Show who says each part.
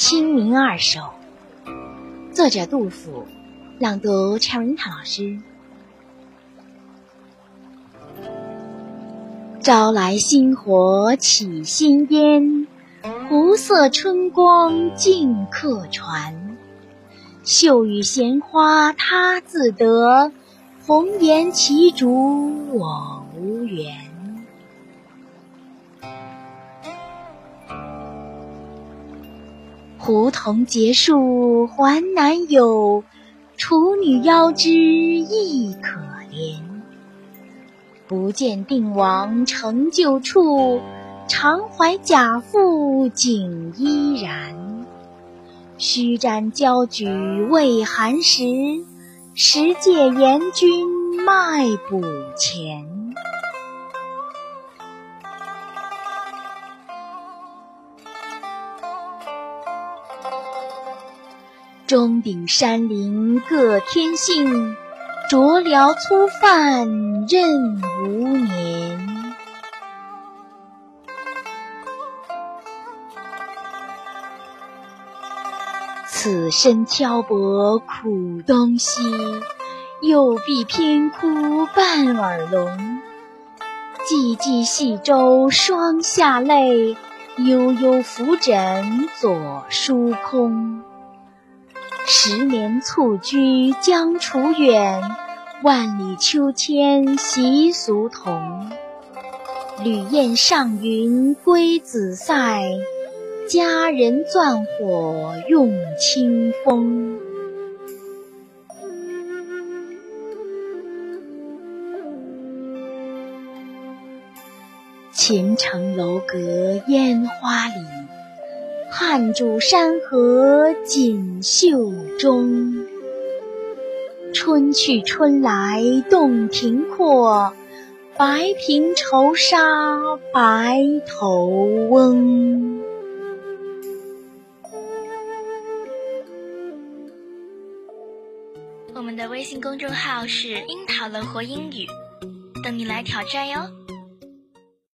Speaker 1: 清明二首，作者杜甫，朗读 c h e r i t a 老师。朝来新火起新烟，湖色春光尽客船。秀语闲花他自得，红颜骑逐我无缘。胡同结树还难有，处女腰肢亦可怜。不见定王成旧处，常怀贾妇锦衣然。须瞻交举未寒时，时借严君卖补钱。钟鼎山林各天性，酌聊粗饭任无年。此身敲帛苦东西，又必偏哭半耳聋。寂寂细舟双下泪，悠悠浮枕左书空。十年蹴鞠江楚远，万里秋千习俗同。旅雁上云归子塞，佳人钻火用清风。前城楼阁烟花里。汉主山河锦绣中，春去春来洞庭阔，白平愁杀白头翁。
Speaker 2: 我们的微信公众号是“樱桃乐活英语”，等你来挑战哟。